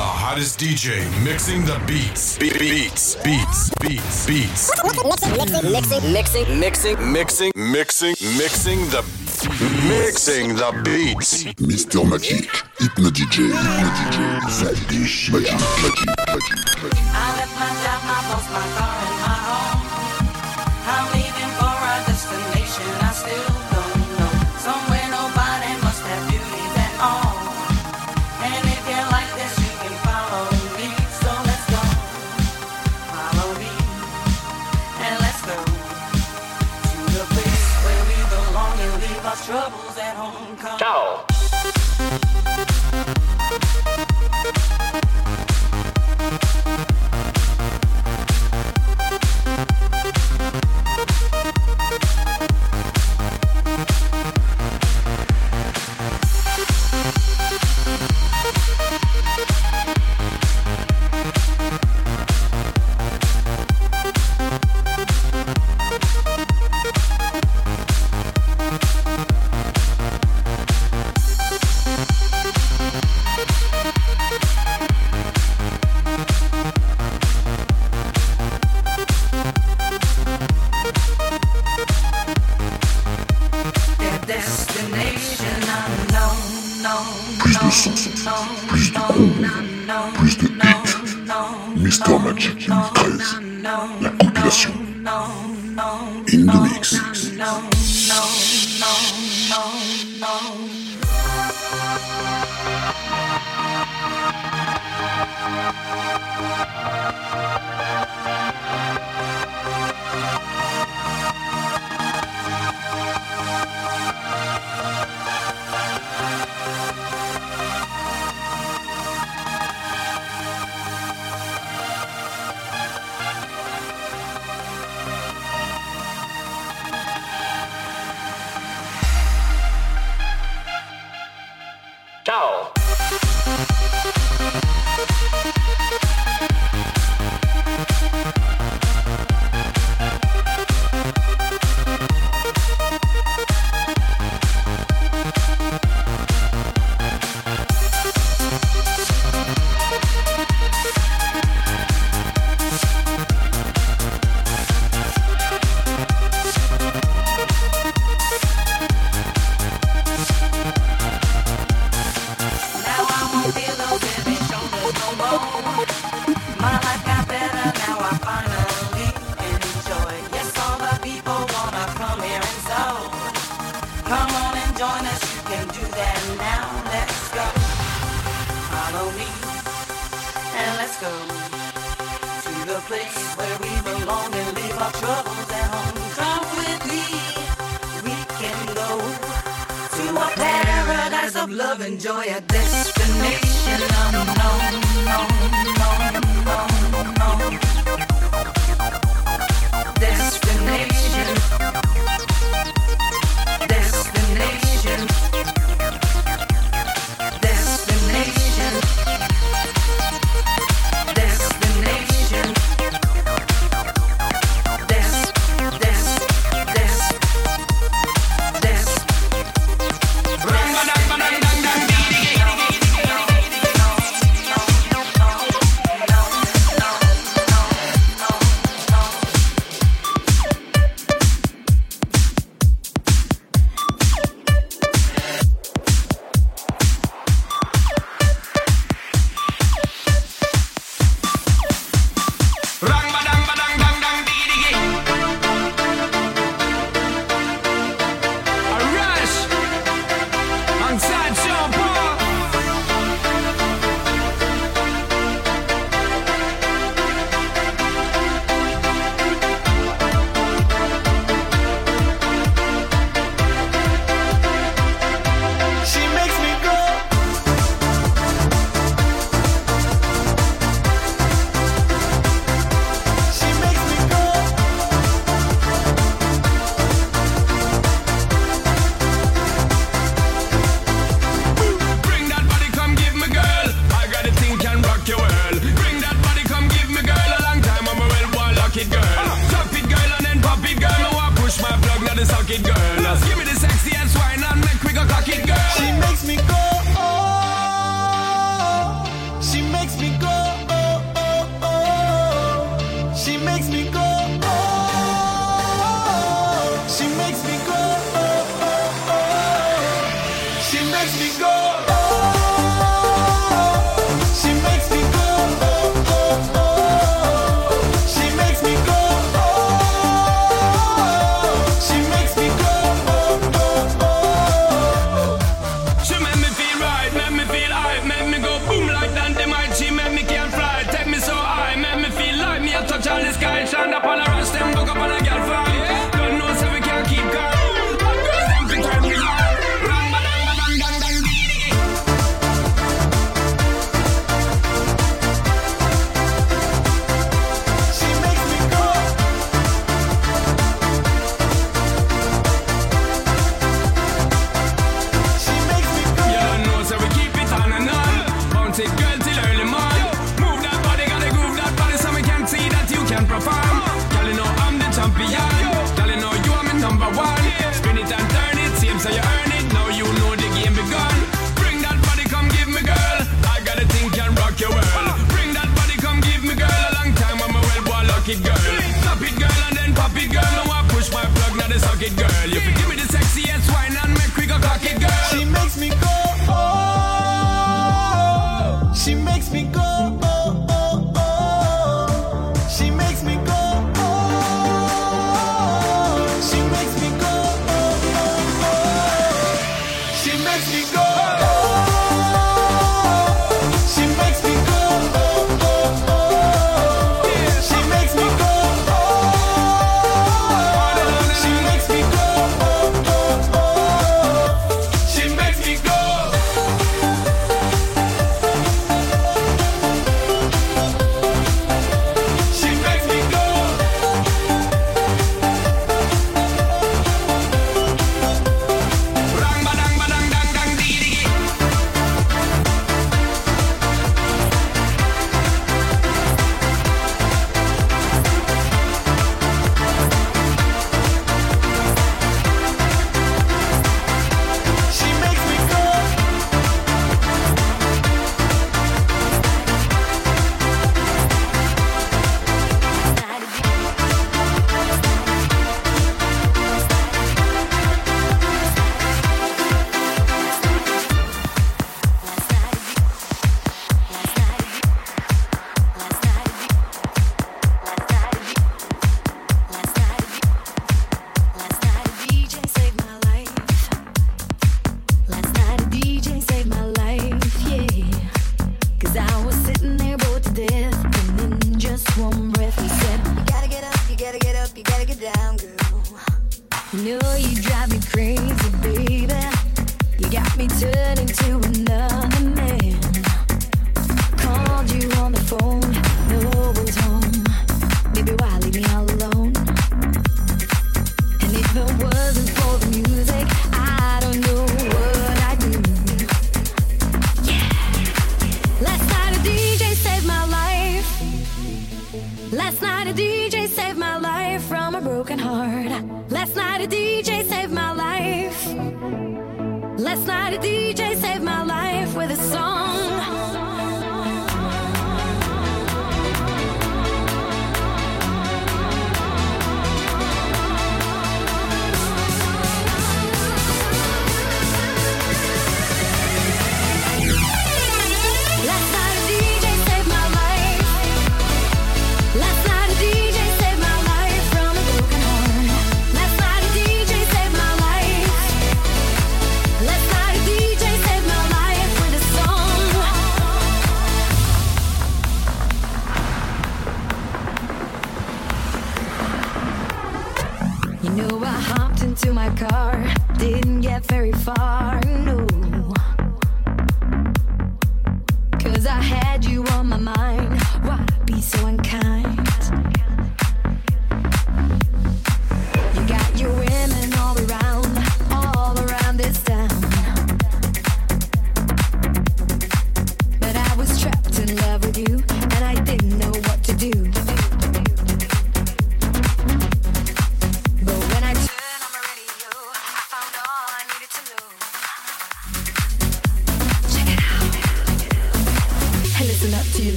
The hottest DJ mixing the beats. Be- beats, beats, beats, beats. Mixing, mixing, mixing, mixing, mixing, mixing, mixing the mixing the beats. Mr. Magic, Hypno DJ, Hypno DJ, Magic, Magic, Magic, Magic. I left my job, my boss, my car.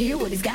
Hear what he's got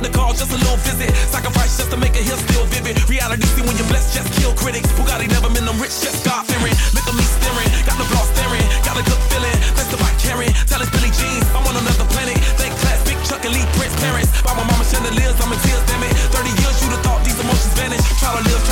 Nicole, just a little visit. Sacrifice just to make a hill still vivid. Reality, see when you're blessed, just kill critics. Who got it? never been them rich, just God fearing. Look at me staring, got the flaw staring, got a good feeling. Thanks to my Karen, tell us Billy Jeans, I'm on another planet. Thank class, big Chuck elite Prince parents. By my mama chandeliers, I'm in tears, damn it. 30 years, you'd have thought these emotions vanish. Try to live.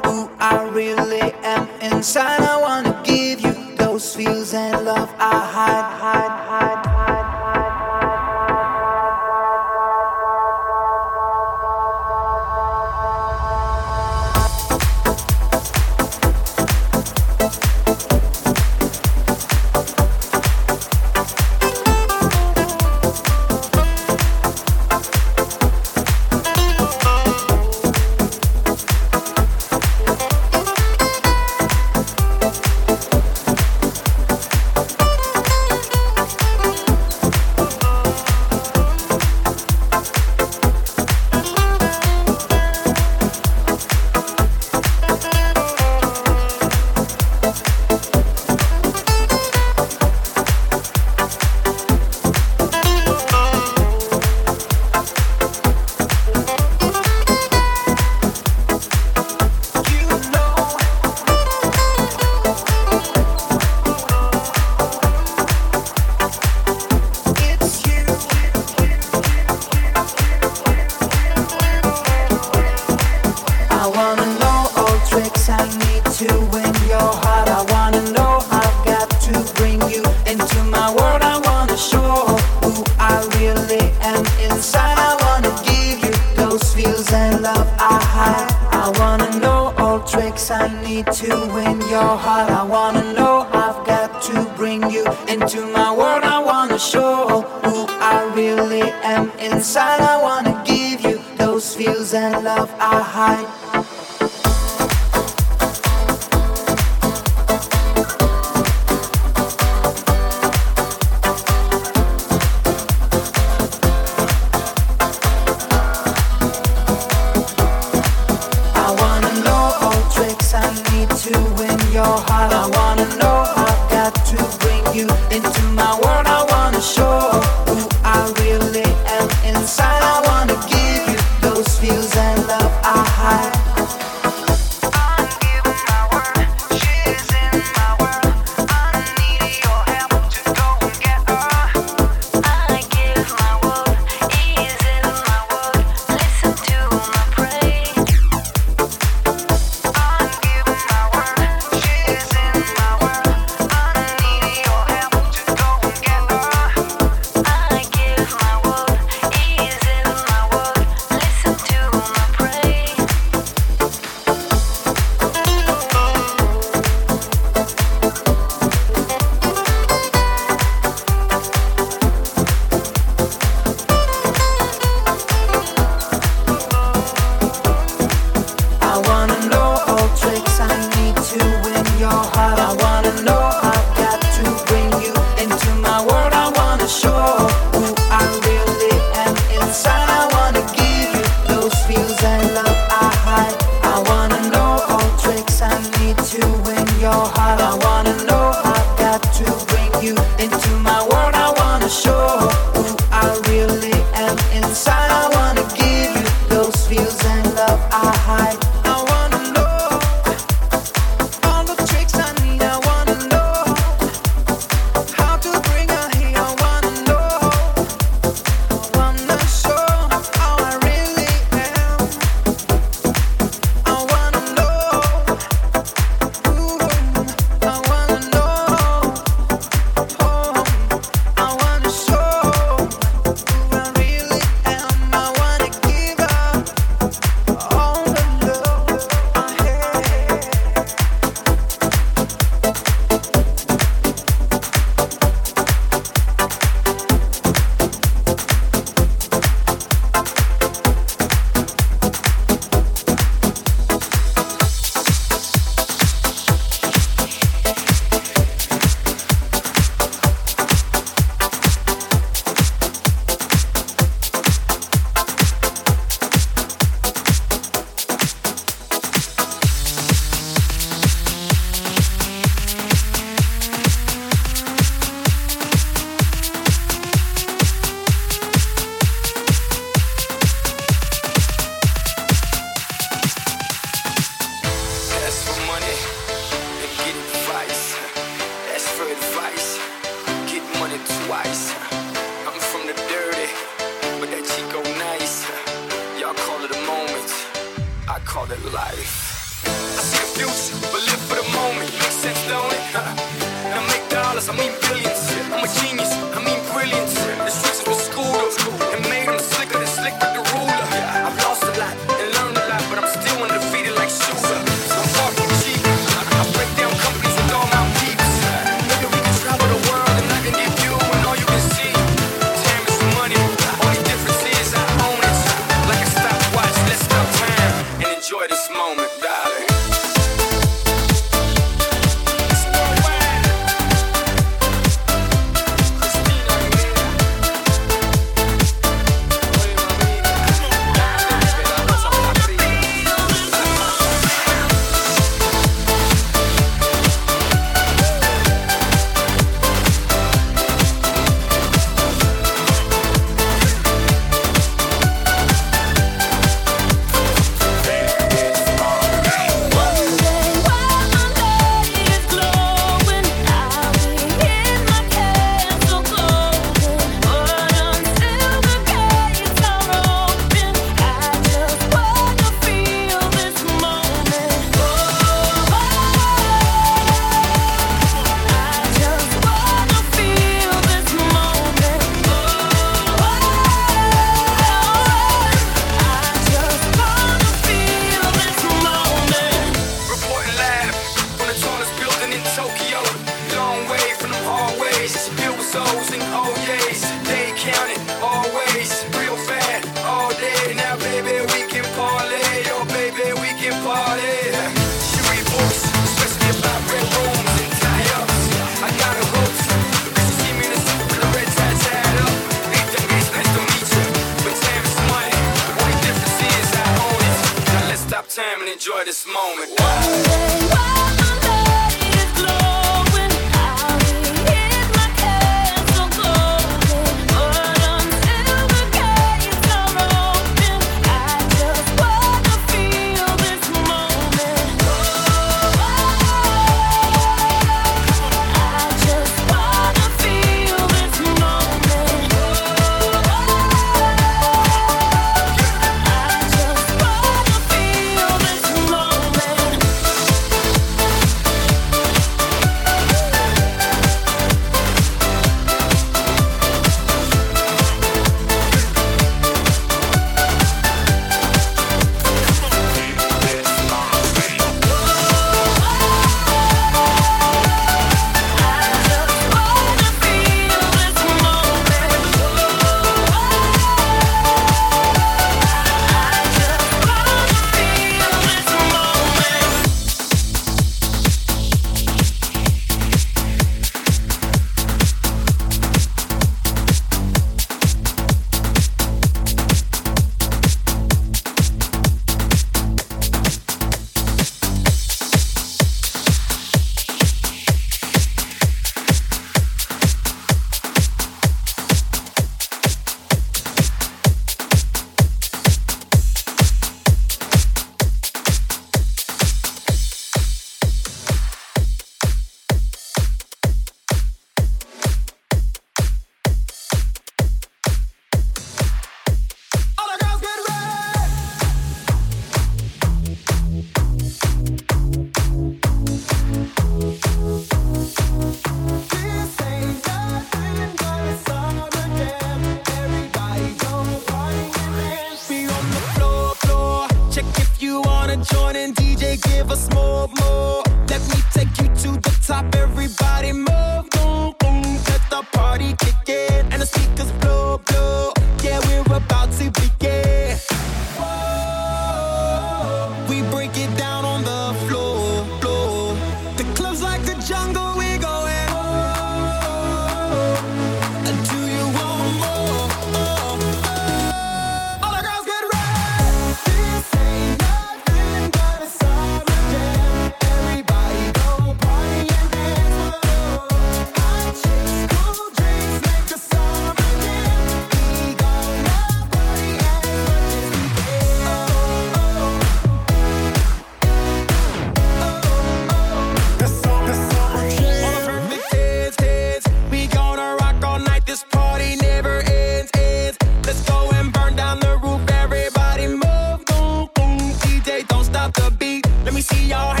Let